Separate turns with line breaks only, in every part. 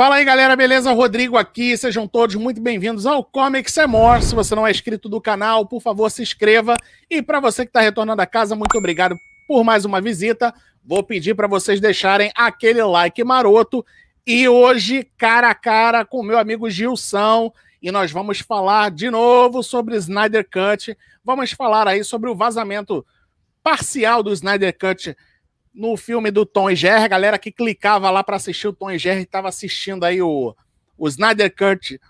Fala aí, galera, beleza? Rodrigo aqui, sejam todos muito bem-vindos ao Comics é More. Se você não é inscrito do canal, por favor, se inscreva. E para você que está retornando a casa, muito obrigado por mais uma visita. Vou pedir para vocês deixarem aquele like maroto. E hoje, cara a cara com meu amigo Gilson, e nós vamos falar de novo sobre Snyder Cut. Vamos falar aí sobre o vazamento parcial do Snyder Cut no filme do Tom e Jerry, a galera que clicava lá para assistir o Tom e Jerry estava assistindo aí o, o Snyder Cut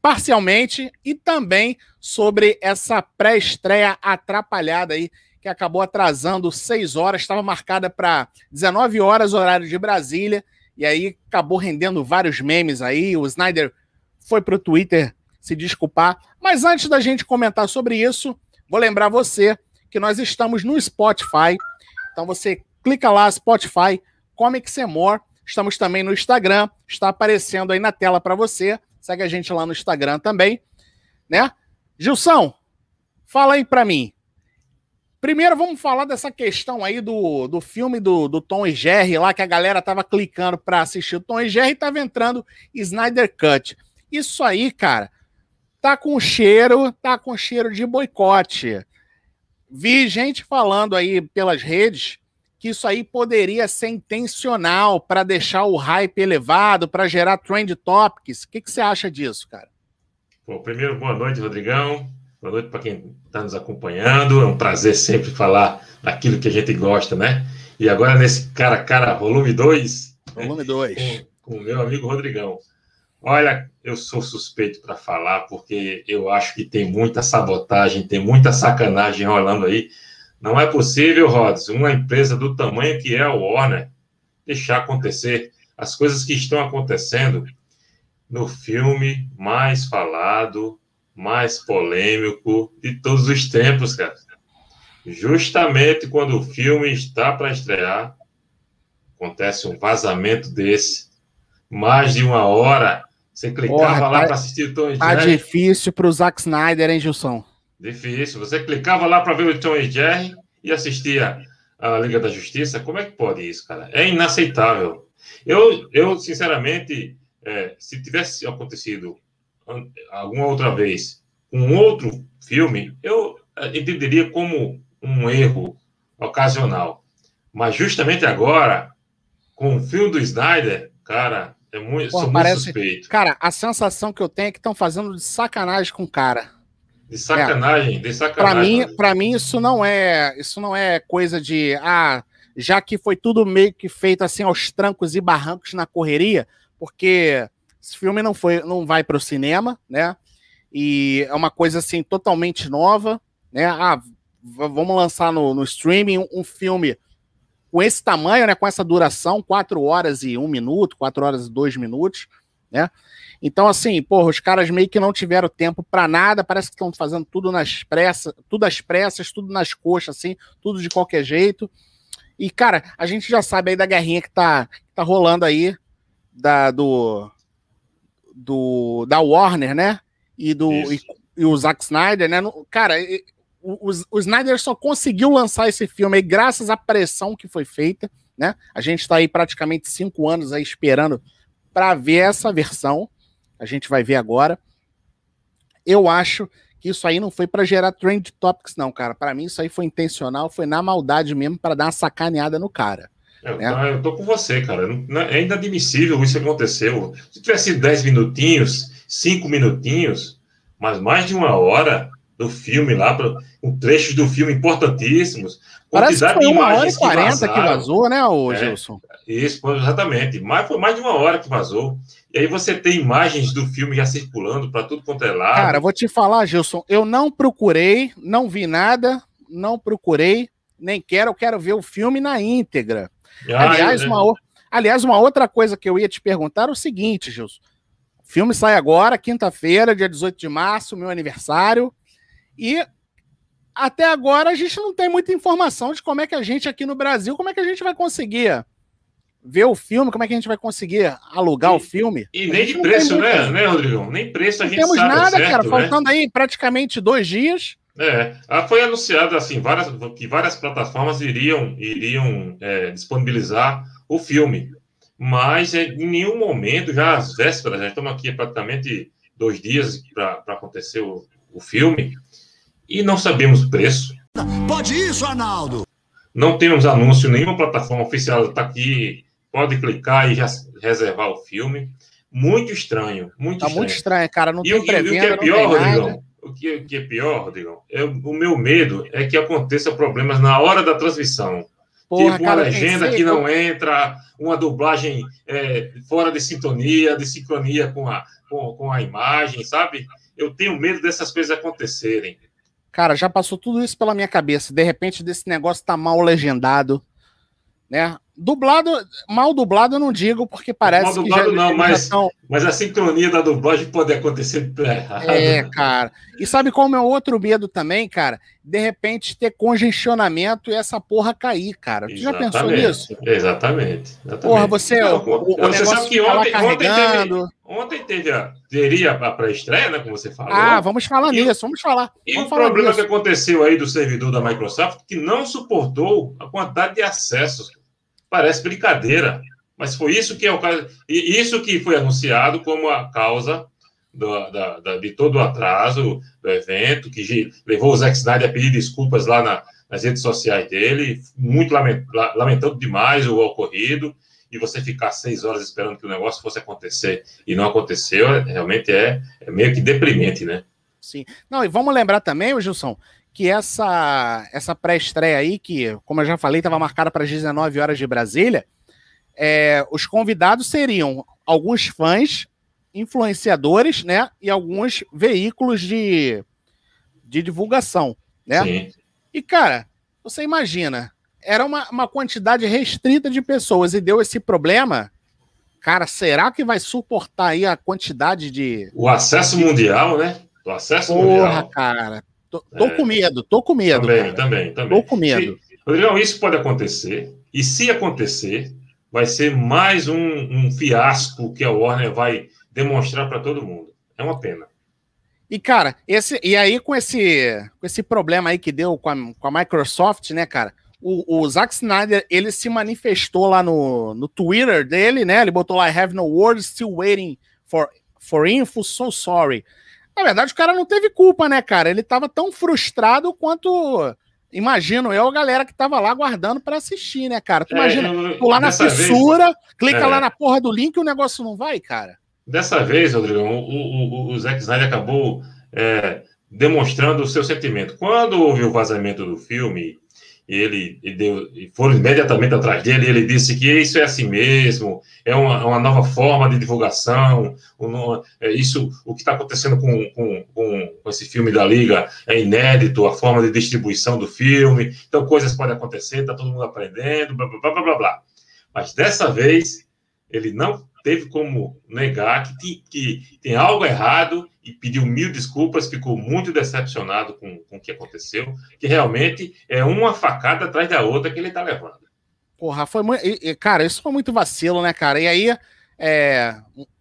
parcialmente e também sobre essa pré-estreia atrapalhada aí que acabou atrasando seis horas, estava marcada para 19 horas horário de Brasília e aí acabou rendendo vários memes aí. O Snyder foi para o Twitter se desculpar, mas antes da gente comentar sobre isso, vou lembrar você que nós estamos no Spotify. Então você clica lá, Spotify, Comics and More. Estamos também no Instagram, está aparecendo aí na tela para você. Segue a gente lá no Instagram também, né? Gilson, fala aí para mim. Primeiro vamos falar dessa questão aí do, do filme do, do Tom e Jerry lá, que a galera tava clicando para assistir o Tom e Jerry e tava entrando Snyder Cut. Isso aí, cara, tá com cheiro, tá com cheiro de boicote. Vi gente falando aí pelas redes que isso aí poderia ser intencional para deixar o hype elevado, para gerar trend topics. O que, que você acha disso, cara?
Bom, primeiro, boa noite, Rodrigão. Boa noite para quem está nos acompanhando. É um prazer sempre falar daquilo que a gente gosta, né? E agora nesse cara a cara, volume 2.
Volume 2.
Com, com o meu amigo Rodrigão. Olha, eu sou suspeito para falar, porque eu acho que tem muita sabotagem, tem muita sacanagem rolando aí não é possível, Rods, uma empresa do tamanho que é a Warner deixar acontecer as coisas que estão acontecendo no filme mais falado, mais polêmico de todos os tempos, cara. Justamente quando o filme está para estrear, acontece um vazamento desse. Mais de uma hora, você clicava Porra, lá tá, para assistir o Tom
Tá difícil para o Zack Snyder, hein, Gilson?
Difícil. Você clicava lá para ver o Tom e Jerry e assistia a Liga da Justiça. Como é que pode isso, cara? É inaceitável. Eu, eu sinceramente, é, se tivesse acontecido alguma outra vez um outro filme, eu é, entenderia como um erro ocasional. Mas justamente agora, com o filme do Snyder, cara, é muito, Pô, sou parece, muito suspeito.
Cara, a sensação que eu tenho é que estão fazendo de sacanagem com o cara.
De sacanagem, é. de sacanagem.
Para mim, para mim isso não é, isso não é coisa de ah, já que foi tudo meio que feito assim aos trancos e barrancos na correria, porque esse filme não foi, não vai para o cinema, né? E é uma coisa assim totalmente nova, né? Ah, vamos lançar no, no streaming um, um, filme com esse tamanho, né? Com essa duração, quatro horas e um minuto, quatro horas e dois minutos, né? Então, assim, porra, os caras meio que não tiveram tempo para nada, parece que estão fazendo tudo nas pressas, tudo às pressas, tudo nas coxas, assim, tudo de qualquer jeito. E, cara, a gente já sabe aí da guerrinha que tá, que tá rolando aí, da, do, do, da Warner, né? E, do, e, e, o Zack Snyder, né? Cara, o, o, o Snyder só conseguiu lançar esse filme aí graças à pressão que foi feita, né? A gente está aí praticamente cinco anos aí esperando para ver essa versão. A gente vai ver agora. Eu acho que isso aí não foi para gerar trend topics, não, cara. Para mim, isso aí foi intencional, foi na maldade mesmo para dar uma sacaneada no cara.
Eu, né? eu tô com você, cara. É inadmissível isso aconteceu. Se tivesse 10 minutinhos, 5 minutinhos, mas mais de uma hora do filme lá, com trechos do filme importantíssimos.
Parece que foi uma hora e quarenta que, que, vazou, né, o é, Gilson?
Isso, exatamente. Mas foi mais de uma hora que vazou. E aí você tem imagens do filme já circulando para tudo quanto é lado.
Cara, vou te falar, Gilson, eu não procurei, não vi nada, não procurei, nem quero, eu quero ver o filme na íntegra. Ah, aliás, uma, aliás, uma outra coisa que eu ia te perguntar é o seguinte, Gilson. O filme sai agora, quinta-feira, dia 18 de março, meu aniversário. E até agora a gente não tem muita informação de como é que a gente aqui no Brasil, como é que a gente vai conseguir ver o filme, como é que a gente vai conseguir alugar
e,
o filme.
E nem de preço, né, né, Rodrigo? Nem preço a
não
gente
temos
sabe.
nada, certo, cara, né? faltando aí praticamente dois dias.
É, ah, foi anunciado assim várias, que várias plataformas iriam, iriam é, disponibilizar o filme, mas em nenhum momento, já às vésperas, já estamos aqui praticamente dois dias para acontecer o, o filme, e não sabemos o preço.
Pode isso, Arnaldo!
Não temos anúncio, nenhuma plataforma oficial está aqui, pode clicar e já reservar o filme. Muito estranho, muito
tá
estranho.
muito estranho, cara. Não
e
tem
o, que, e o que é pior. Rodrigão, o que, o que é pior, Rodrigão, é, o meu medo é que aconteça problemas na hora da transmissão.
Porra,
tipo,
cara,
uma legenda
pensei-
que não entra, uma dublagem é, fora de sintonia, de sincronia com a, com, com a imagem, sabe? Eu tenho medo dessas coisas acontecerem.
Cara, já passou tudo isso pela minha cabeça. De repente, desse negócio tá mal legendado, né? Dublado, mal dublado eu não digo, porque parece
Mal
que
dublado
já,
não, mas-
tão-
Mas a sincronia da dublagem pode acontecer errado.
É, cara. E sabe qual é o meu outro medo também, cara? De repente ter congestionamento e essa porra cair, cara. Tu já pensou nisso?
Exatamente. exatamente.
Porra, você,
Não,
o, o
você sabe que
fica lá
ontem, ontem, teve,
carregando.
ontem teve a, teria a pré-estreia, né? Como você falou.
Ah, vamos falar
E
nisso, vamos falar.
E
vamos
o
falar
problema
disso.
que aconteceu aí do servidor da Microsoft, que não suportou a quantidade de acessos. Parece brincadeira. Mas foi isso que é o caso. Isso que foi anunciado como a causa do- da- da- de todo o atraso do evento, que levou o Zack Snyder a pedir desculpas lá na- nas redes sociais dele, muito lamen- la- lamentando demais o ocorrido, e você ficar seis horas esperando que o negócio fosse acontecer e não aconteceu, é- realmente é, é meio que deprimente, né?
Sim. Não, e vamos lembrar também, Gilson, que essa, essa pré-estreia aí, que, como eu já falei, estava marcada para as 19 horas de Brasília, é, os convidados seriam alguns fãs, influenciadores, né? E alguns veículos de, de divulgação, né?
Sim.
E, cara, você imagina, era uma, uma quantidade restrita de pessoas e deu esse problema. Cara, será que vai suportar aí a quantidade de.
O acesso mundial, né? O acesso
Porra,
mundial.
cara. Tô, tô
É.
com medo, tô com medo.
também,
cara.
também, também.
Tô com medo.
Se- Rodrigão, isso pode acontecer. E se acontecer, vai ser mais um, um fiasco que a Warner vai demonstrar para todo mundo. É uma pena.
E, cara, esse, e aí com esse, com esse problema aí que deu com a, com a Microsoft, né, cara? O, o Zack Snyder, ele se manifestou lá no, no Twitter dele, né? Ele botou lá, I have no words, still waiting for, for info, so sorry. Na verdade, o cara não teve culpa, né, cara? Ele tava tão frustrado quanto, imagino eu, a galera que tava lá aguardando pra assistir, né, cara? Tu imagina,
É, eu-
tu lá na
dessa vez-
clica
É.
lá na porra do link e o negócio não vai, cara.
Dessa vez, Rodrigão, o, o, o- o Zack Snyder acabou é, demonstrando o seu sentimento. Quando houve o vazamento do filme, ele, ele deu, e foram imediatamente atrás dele, ele disse que isso é assim mesmo, é uma, uma nova forma de divulgação, um- é isso, o que está acontecendo com, com, com, esse filme da Liga é inédito, a forma de distribuição do filme, então coisas podem acontecer, está todo mundo aprendendo, blá, blá, blá, blá, blá. Mas dessa vez, ele não teve como negar que, que tem algo errado e pediu mil desculpas, ficou muito decepcionado com, com o que aconteceu, que realmente é uma facada atrás da outra que ele está levando.
Porra, foi muito. Cara, isso foi muito vacilo, né, cara? E aí, é,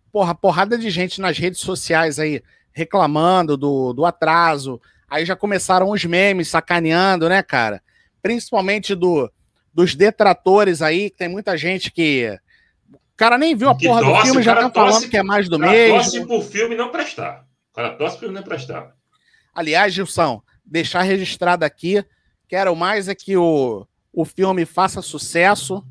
porra, porrada de gente nas redes sociais aí reclamando do, do atraso. Aí já começaram os memes sacaneando, né, cara? Principalmente do, dos detratores aí, que tem muita gente que. O cara nem viu a
Que
porra do filme, já tá falando
torce-
que é mais do mesmo.
torce pro filme não prestar. O cara torce pro filme não prestar.
Aliás, Gilson, deixar registrado aqui, quero mais é que o, o filme faça sucesso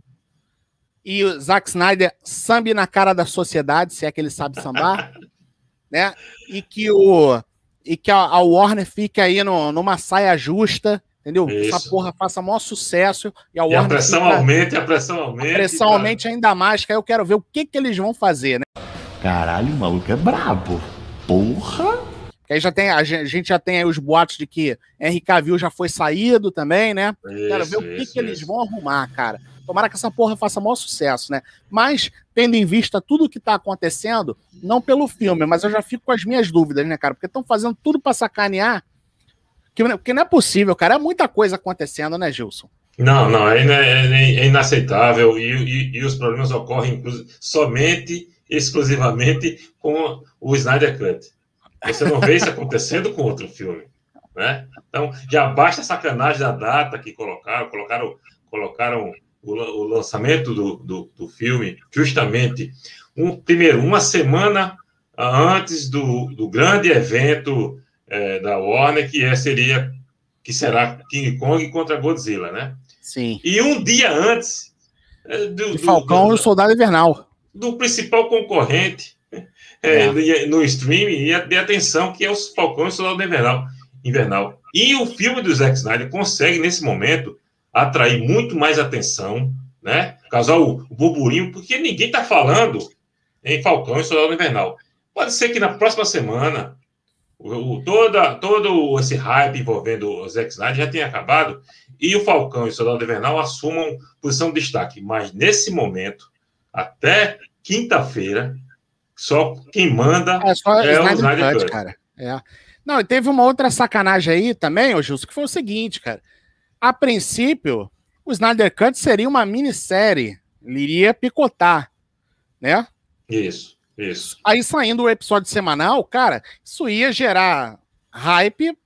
e o Zack Snyder sambe na cara da sociedade, se é que ele sabe sambar, né? E que o e que a, a Warner fique aí no, numa saia justa, entendeu? Que Essa
Isso.
porra faça maior sucesso e a
E a pressão
fica-
aumente, a pressão aumente.
a pressão aumente ainda mais, que aí eu quero ver o que que eles vão fazer, né?
Caralho, o maluco é brabo. Porra!
Que aí já tem a gen- a gente já tem aí os boatos de que Henry Cavill já foi saído também, né? Quero ver o que,
Isso,
que eles
isso.
vão arrumar, cara. Tomara que essa porra faça maior sucesso, né? Mas, tendo em vista tudo que tá acontecendo, não pelo filme, mas eu já fico com as minhas dúvidas, né, cara? Porque estão fazendo tudo pra sacanear. Que, porque não é possível, cara. É muita coisa acontecendo, né, Gilson?
Não, não, é, é- é inaceitável e, e- e os problemas ocorrem somente, exclusivamente com o Snyder Cut. Você não vê isso acontecendo com outro filme, né? Então, já basta a sacanagem da data que colocaram, colocaram, colocaram o, o lançamento do, do, do, filme justamente um, primeiro uma semana antes do, do grande evento é, da Warner que é, seria que será King Kong contra Godzilla, né?
Sim.
E um dia antes
é, do, do Falcão e o Soldado Invernal
do principal concorrente é, é. no streaming e de atenção que é os Falcão e o Soldado Invernal. Invernal. E o filme do Zack Snyder consegue nesse momento atrair muito mais atenção, né? Causar o, o burburinho, porque ninguém está falando em Falcão e Soldado Invernal. Pode ser que na próxima semana o, toda, todo esse hype envolvendo o Zack Snyder já tenha acabado e o Falcão e o Soldado Invernal assumam posição de destaque. Mas nesse momento, até quinta-feira, só quem manda
é, só é o Snyder Cut, cara. É. Não, e teve uma outra sacanagem aí também, ô Justo, que foi o seguinte, cara a princípio, o Snyder Cut seria uma minissérie. Ele iria picotar, né?
Isso, isso.
Aí saindo o episódio semanal, cara, isso ia gerar hype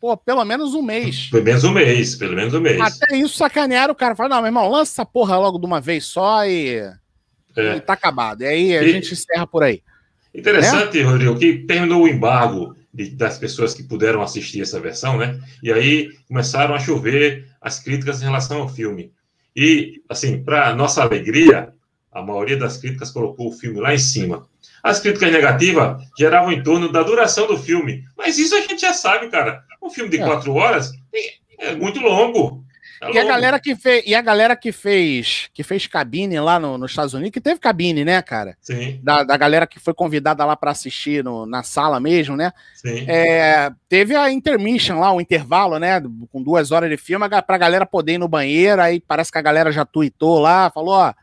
pô, pelo menos um mês.
Pelo menos um mês, pelo menos um mês.
Até isso sacanearam o cara. Falaram, não, meu irmão, lança essa porra logo de uma vez só e, é. e tá acabado. E aí a e... gente encerra por aí.
Interessante, né? Rodrigo, que terminou o embargo de, das pessoas que puderam assistir essa versão, né? E aí começaram a chover as críticas em relação ao filme. E, assim, para nossa alegria, a maioria das críticas colocou o filme lá em cima. As críticas negativas geravam em torno da duração do filme. Mas isso a gente já sabe, cara. Um filme de é. quatro horas é muito longo.
Tá e, a galera que fez, e a galera que fez que fez cabine lá no, nos Estados Unidos, que teve cabine, né, cara?
Sim.
Da, da galera que foi convidada lá para assistir no, na sala mesmo, né?
Sim.
É, teve a intermission lá, o intervalo, né? Com duas horas de filme, pra galera poder ir no banheiro. Aí parece que a galera já tweetou lá, falou: ó,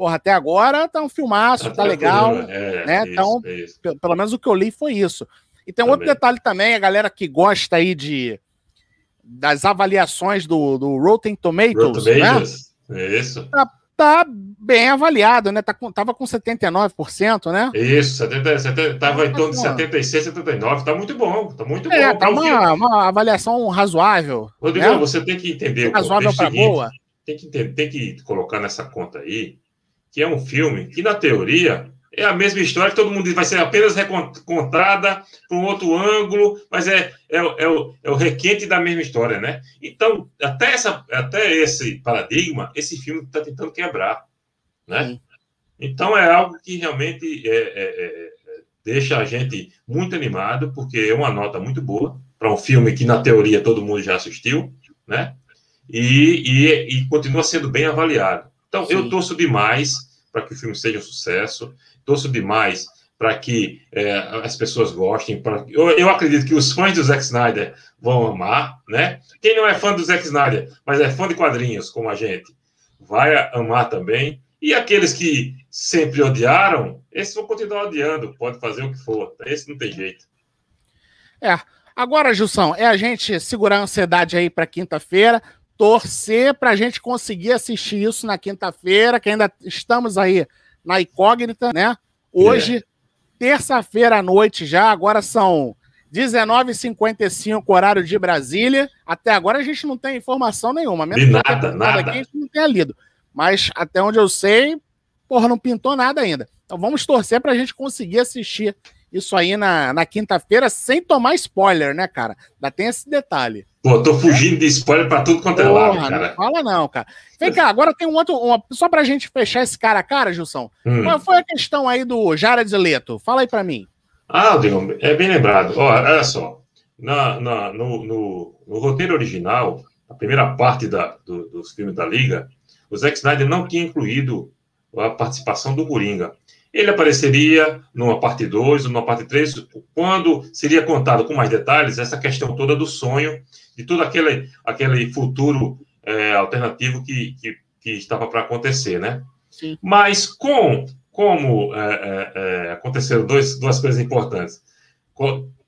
porra, até agora tá um filmaço, tá, tá legal. É, né? Isso, então, isso. pelo menos o que eu li foi isso. E tem um outro detalhe também, a galera que gosta aí de das avaliações do, do Rotten Tomatoes, Rotten Tomatoes
né? Isso.
Tá, tá, bem avaliado, né? Tá com, tava com 79%, né?
Isso, 70, 70, tava em torno de 76, 79. Tá muito bom, tá muito
é,
bom.
Tá uma, uma, avaliação razoável.
Rodrigo, né? você tem que entender.
Razoável para boa.
Tem que, entender, tem que colocar nessa conta aí que é um filme que, na teoria, é a mesma história, que todo mundo diz vai ser apenas recontada por um outro ângulo, mas é, é, é, o, é o requinte da mesma história, né? Então, até, essa, até esse paradigma, esse filme está tentando quebrar, né? Sim. Então, é algo que realmente é, é, é, deixa a gente muito animado, porque é uma nota muito boa para um filme que, na teoria, todo mundo já assistiu, né? E, e, e continua sendo bem avaliado. Então, Sim. eu torço demais para que o filme seja um sucesso torço demais para que é, as pessoas gostem. Pra... Eu, eu, acredito que os fãs do Zack Snyder vão amar, né? Quem não é fã do Zack Snyder, mas é fã de quadrinhos, como a gente, vai amar também. E aqueles que sempre odiaram, esses vão continuar odiando, pode fazer o que for. Esse não tem jeito.
É. Agora, Jussão, é a gente segurar a ansiedade aí para quinta-feira, torcer para a gente conseguir assistir isso na quinta-feira, que ainda estamos aí na incógnita, né? Hoje, é. terça-feira à noite já, agora são 19h55, horário de Brasília. Até agora a gente não tem informação nenhuma.
Mesmo de nada, nada. Aqui,
a gente não tenha lido. Mas até onde eu sei, porra, não pintou nada ainda. Então vamos torcer para a gente conseguir assistir isso aí na, na quinta-feira sem tomar spoiler, né, cara? Ainda tem esse detalhe.
Pô, tô fugindo de spoiler pra tudo quanto é lado, cara.
Não fala não, cara. Vem cá, agora tem um outro. Uma, só pra gente fechar esse cara a cara, Gilson. Hum. Qual foi a questão aí do Jared Leto? Fala aí pra mim.
Ah, Diego, é bem lembrado. olha só. Na, na no, no, no, roteiro original, a primeira parte da, do, dos filmes da Liga, o Zack Snyder não tinha incluído a participação do Coringa. Ele apareceria numa parte 2 ou numa parte 3, quando seria contado com mais detalhes essa questão toda do sonho de todo aquele, aquele futuro é, alternativo que, que, que estava para acontecer, né?
Sim.
Mas com, como é, é, é, aconteceram dois, duas coisas importantes.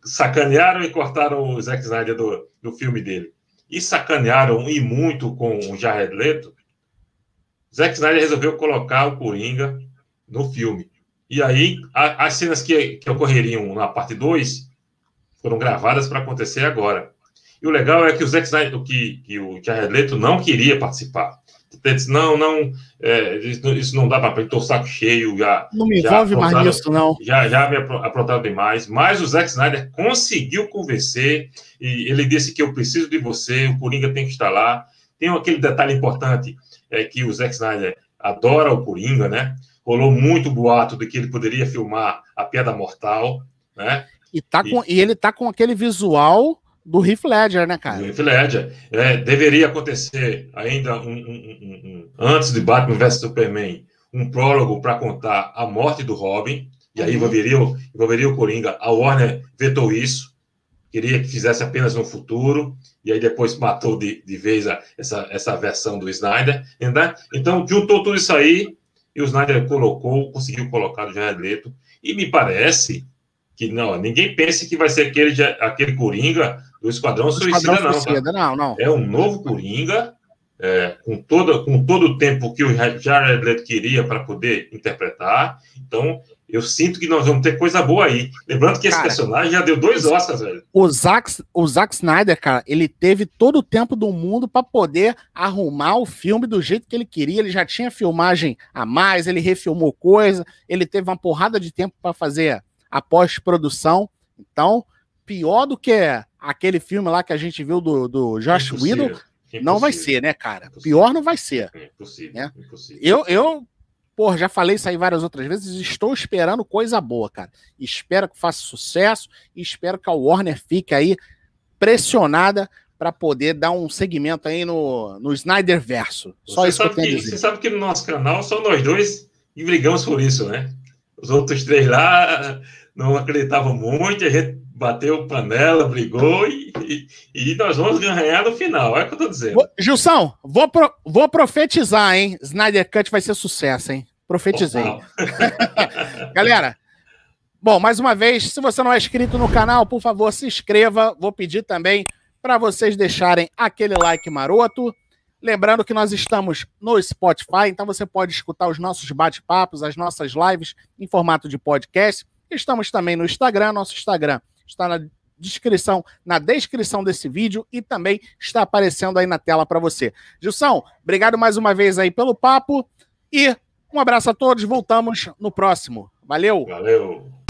Sacanearam e cortaram o Zack Snyder do, do filme dele. E sacanearam e muito com o Jared Leto. Zack Snyder resolveu colocar o Coringa no filme. E aí, a, as cenas que, que ocorreriam na parte 2 foram gravadas para acontecer agora. E o legal é que o Zack Snyder, que, que o Jared Leto não queria participar. Ele disse, não, não, é, isso não dá para estou saco cheio. Já,
não me envolve mais nisso, não.
Já, já me aprontaram demais. Mas o Zack Snyder conseguiu convencer e ele disse que eu preciso de você, o Coringa tem que estar lá. Tem aquele detalhe importante, é que o Zack Snyder adora o Coringa, né? Rolou muito boato de que ele poderia filmar a Piada Mortal, né?
E, tá com, e... e ele tá com aquele visual do Heath Ledger, né, cara? Do
Heath Ledger. É, deveria acontecer ainda um, um, um, antes de Batman vs Superman, um prólogo para contar a morte do Robin, e aí uhum. envolveria, envolveria o Coringa. A Warner vetou isso, queria que fizesse apenas no futuro, e aí depois matou de, de vez a, essa, essa versão do Snyder. Né? Então, juntou tudo isso aí, e o Snyder colocou, conseguiu colocar o Jared Leto, e me parece que não, ninguém pense que vai ser aquele, aquele Coringa do Esquadrão, do Suicida, Esquadrão não, Suicida, tá? não, não. É um novo Coringa, é, com, toda, com todo o tempo que o Jared Leto queria para poder interpretar. Então, eu sinto que nós vamos ter coisa boa aí. Lembrando que esse cara, personagem já deu dois Oscars, velho.
O Zack, o Zack Snyder, cara, ele teve todo o tempo do mundo para poder arrumar o filme do jeito que ele queria. Ele já tinha filmagem a mais, ele refilmou coisa, ele teve uma porrada de tempo para fazer a pós-produção. Então, pior do que aquele filme lá que a gente viu do, do Josh Whedon, não vai ser, né, cara? Pior não vai ser. Impossível, né? impossível. Eu, eu, pô, já falei isso aí várias outras vezes, estou esperando coisa boa, cara. Espero que faça sucesso e espero que a Warner fique aí pressionada para poder dar um segmento aí no, no Snyder Verso. Só
você
isso
que que, dizer. Você sabe que no nosso canal só nós dois e brigamos por isso, né? Os outros três lá não acreditavam muito, a gente bateu panela, brigou e, e, e, nós vamos ganhar no final. É o que eu tô dizendo.
Gilson, vou, pro, vou profetizar, hein? Snyder Cut vai ser sucesso, hein? Profetizei. Galera, bom, mais uma vez, se você não é inscrito no canal, por favor, se inscreva. Vou pedir também para vocês deixarem aquele like maroto. Lembrando que nós estamos no Spotify, então você pode escutar os nossos bate-papos, as nossas lives em formato de podcast. Estamos também no Instagram, nosso Instagram está na descrição, na descrição desse vídeo e também está aparecendo aí na tela para você. Gilson, obrigado mais uma vez aí pelo papo e um abraço a todos, voltamos no próximo. Valeu.
Valeu.